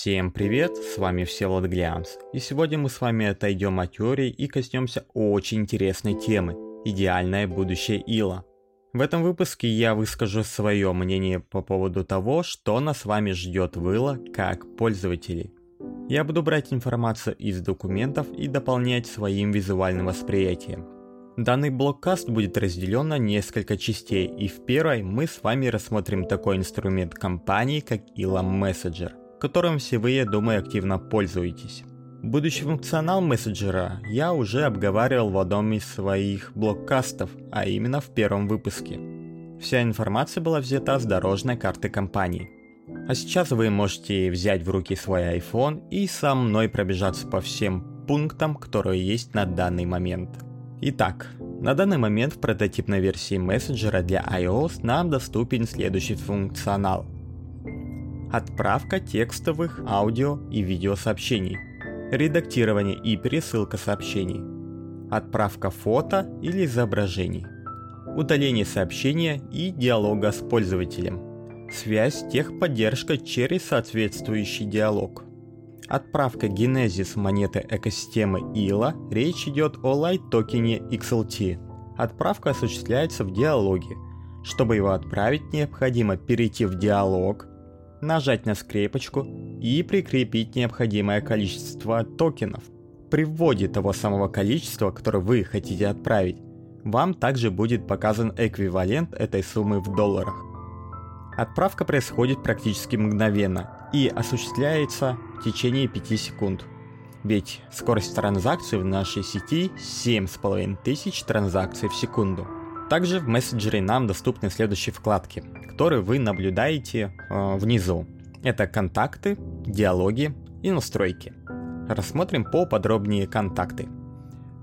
Всем привет, с вами Всеволод Глянц, и сегодня мы с вами отойдем от теории и коснемся очень интересной темы – идеальное будущее Ила. В этом выпуске я выскажу свое мнение по поводу того, что нас с вами ждет в Ила как пользователей. Я буду брать информацию из документов и дополнять своим визуальным восприятием. Данный блоккаст будет разделен на несколько частей, и в первой мы с вами рассмотрим такой инструмент компании, как Ила Messenger которым все вы, я думаю, активно пользуетесь. Будущий функционал мессенджера я уже обговаривал в одном из своих блоккастов, а именно в первом выпуске. Вся информация была взята с дорожной карты компании. А сейчас вы можете взять в руки свой iPhone и со мной пробежаться по всем пунктам, которые есть на данный момент. Итак, на данный момент в прототипной версии мессенджера для iOS нам доступен следующий функционал – отправка текстовых, аудио и видеосообщений, редактирование и пересылка сообщений, отправка фото или изображений, удаление сообщения и диалога с пользователем, связь техподдержка через соответствующий диалог. Отправка генезис монеты экосистемы ILA, речь идет о лайт-токене XLT. Отправка осуществляется в диалоге. Чтобы его отправить, необходимо перейти в диалог, нажать на скрепочку и прикрепить необходимое количество токенов. При вводе того самого количества, которое вы хотите отправить, вам также будет показан эквивалент этой суммы в долларах. Отправка происходит практически мгновенно и осуществляется в течение 5 секунд. Ведь скорость транзакций в нашей сети 7500 транзакций в секунду. Также в мессенджере нам доступны следующие вкладки, которые вы наблюдаете э, внизу. Это контакты, диалоги и настройки. Рассмотрим поподробнее контакты.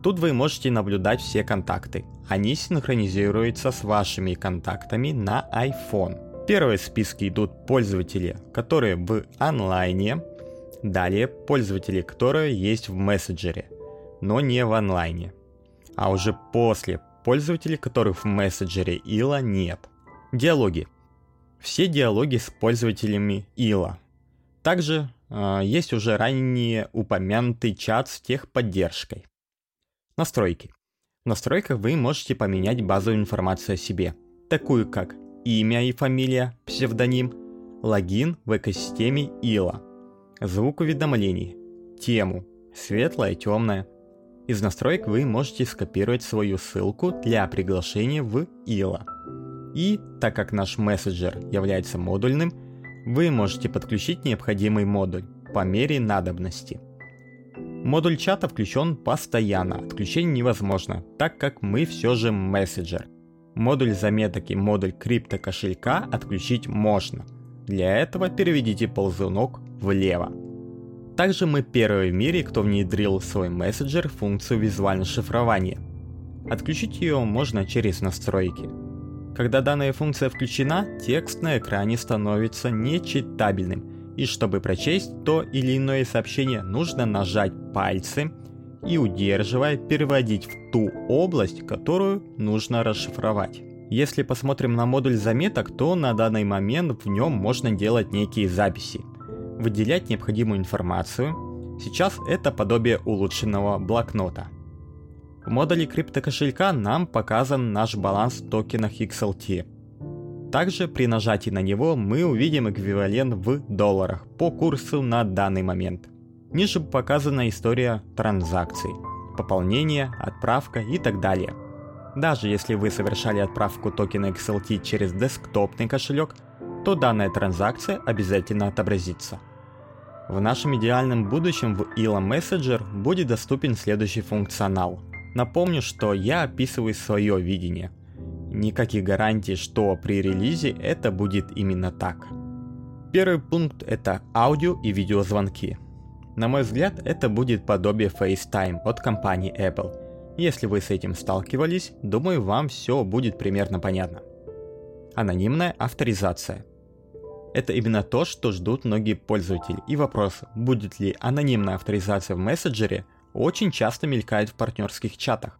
Тут вы можете наблюдать все контакты. Они синхронизируются с вашими контактами на iPhone. Первые списки идут пользователи, которые в онлайне, далее пользователи, которые есть в мессенджере, но не в онлайне. А уже после пользователей, которых в мессенджере Ила нет. Диалоги. Все диалоги с пользователями Ила. Также э, есть уже ранее упомянутый чат с техподдержкой. Настройки. В настройках вы можете поменять базовую информацию о себе, такую как имя и фамилия, псевдоним, логин в экосистеме Ила, звук уведомлений, тему, светлая, темная, из настроек вы можете скопировать свою ссылку для приглашения в ИЛА. И, так как наш мессенджер является модульным, вы можете подключить необходимый модуль по мере надобности. Модуль чата включен постоянно, отключение невозможно, так как мы все же мессенджер. Модуль заметок и модуль крипто кошелька отключить можно. Для этого переведите ползунок влево. Также мы первые в мире, кто внедрил в свой мессенджер функцию визуального шифрования. Отключить ее можно через настройки. Когда данная функция включена, текст на экране становится нечитабельным, и чтобы прочесть то или иное сообщение, нужно нажать пальцем и удерживая переводить в ту область, которую нужно расшифровать. Если посмотрим на модуль заметок, то на данный момент в нем можно делать некие записи – выделять необходимую информацию. Сейчас это подобие улучшенного блокнота. В модуле криптокошелька нам показан наш баланс в токенах XLT. Также при нажатии на него мы увидим эквивалент в долларах по курсу на данный момент. Ниже показана история транзакций, пополнение, отправка и так далее. Даже если вы совершали отправку токена XLT через десктопный кошелек, то данная транзакция обязательно отобразится. В нашем идеальном будущем в ELA Messenger будет доступен следующий функционал. Напомню, что я описываю свое видение. Никаких гарантий, что при релизе это будет именно так. Первый пункт это аудио и видеозвонки. На мой взгляд, это будет подобие FaceTime от компании Apple. Если вы с этим сталкивались, думаю, вам все будет примерно понятно. Анонимная авторизация – это именно то, что ждут многие пользователи. И вопрос, будет ли анонимная авторизация в мессенджере, очень часто мелькает в партнерских чатах.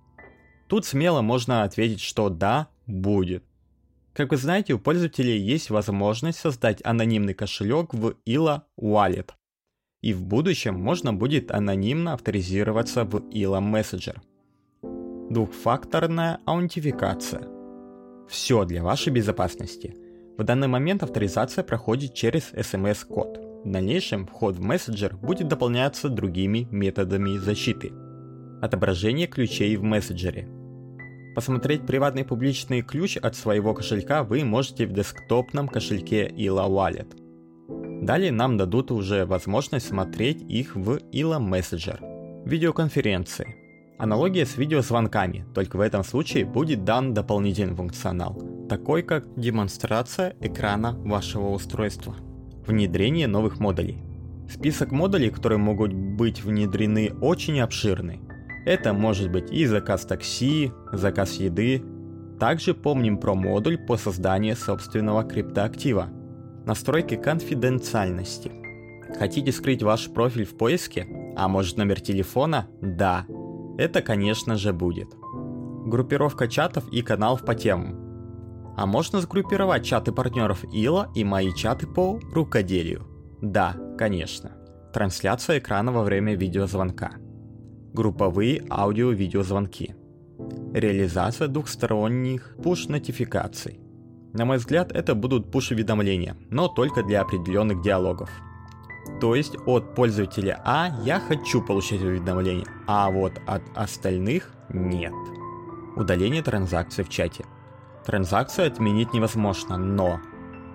Тут смело можно ответить, что да, будет. Как вы знаете, у пользователей есть возможность создать анонимный кошелек в ILA Wallet. И в будущем можно будет анонимно авторизироваться в ILA Messenger. Двухфакторная аутентификация. Все для вашей безопасности. В данный момент авторизация проходит через SMS-код. В дальнейшем вход в мессенджер будет дополняться другими методами защиты. Отображение ключей в мессенджере. Посмотреть приватный публичный ключ от своего кошелька вы можете в десктопном кошельке ILA Wallet. Далее нам дадут уже возможность смотреть их в ILA Messenger. Видеоконференции. Аналогия с видеозвонками, только в этом случае будет дан дополнительный функционал, такой как демонстрация экрана вашего устройства. Внедрение новых модулей. Список модулей, которые могут быть внедрены, очень обширный. Это может быть и заказ такси, заказ еды. Также помним про модуль по созданию собственного криптоактива, Настройки конфиденциальности. Хотите скрыть ваш профиль в поиске? А может номер телефона? Да. Это, конечно же, будет. Группировка чатов и каналов по темам. А можно сгруппировать чаты партнеров Ила и мои чаты по рукоделию? Да, конечно. Трансляция экрана во время видеозвонка. Групповые аудио-видеозвонки. Реализация двухсторонних push-нотификаций. На мой взгляд, это будут push-уведомления, но только для определенных диалогов. То есть от пользователя А я хочу получать уведомления, а вот от остальных нет. Удаление транзакции в чате. Транзакцию отменить невозможно, но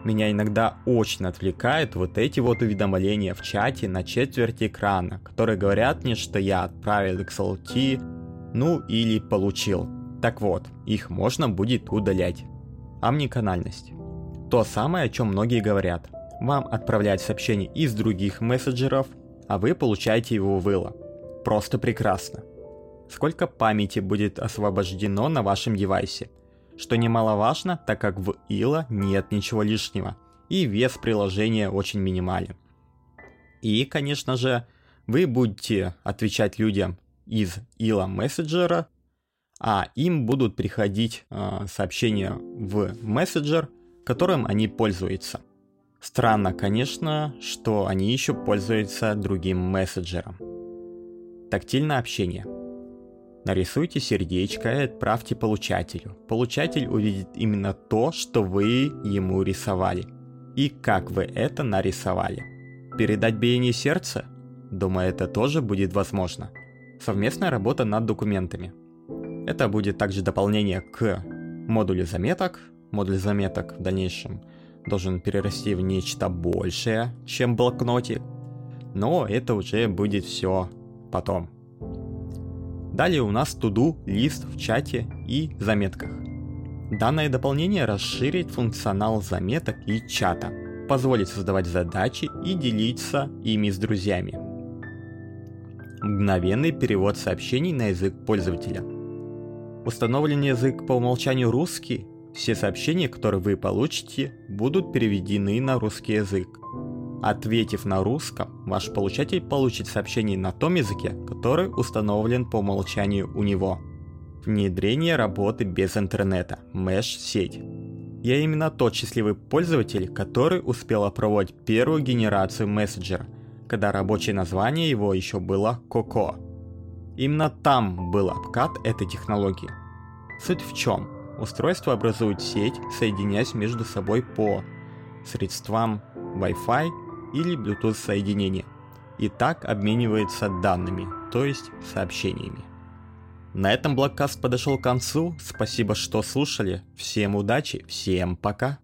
меня иногда очень отвлекает вот эти вот уведомления в чате на четверть экрана, которые говорят мне, что я отправил XLT, ну или получил. Так вот, их можно будет удалять. Омниканальность. То самое, о чем многие говорят. Вам отправлять сообщение из других мессенджеров, а вы получаете его в Ила. Просто прекрасно. Сколько памяти будет освобождено на вашем девайсе. Что немаловажно, так как в Ила нет ничего лишнего, и вес приложения очень минимален. И, конечно же, вы будете отвечать людям из Ила мессенджера а им будут приходить э, сообщения в мессенджер, которым они пользуются. Странно, конечно, что они еще пользуются другим мессенджером. Тактильное общение. Нарисуйте сердечко и отправьте получателю. Получатель увидит именно то, что вы ему рисовали. И как вы это нарисовали. Передать биение сердца? Думаю, это тоже будет возможно. Совместная работа над документами – это будет также дополнение к модулю заметок. Модуль заметок в дальнейшем должен перерасти в нечто большее, чем блокнотик. Но это уже будет все потом. Далее у нас туду, лист в чате и заметках. Данное дополнение расширит функционал заметок и чата, позволит создавать задачи и делиться ими с друзьями. Мгновенный перевод сообщений на язык пользователя – Установлен язык по умолчанию русский. Все сообщения, которые вы получите, будут переведены на русский язык. Ответив на русском, ваш получатель получит сообщение на том языке, который установлен по умолчанию у него. Внедрение работы без интернета, Mesh-сеть. Я именно тот счастливый пользователь, который успел опробовать первую генерацию мессенджера, когда рабочее название его еще было Coco. Именно там был обкат этой технологии. Суть в чем? Устройство образует сеть, соединяясь между собой по средствам Wi-Fi или Bluetooth соединения. И так обменивается данными, то есть сообщениями. На этом блоккаст подошел к концу. Спасибо, что слушали. Всем удачи, всем пока.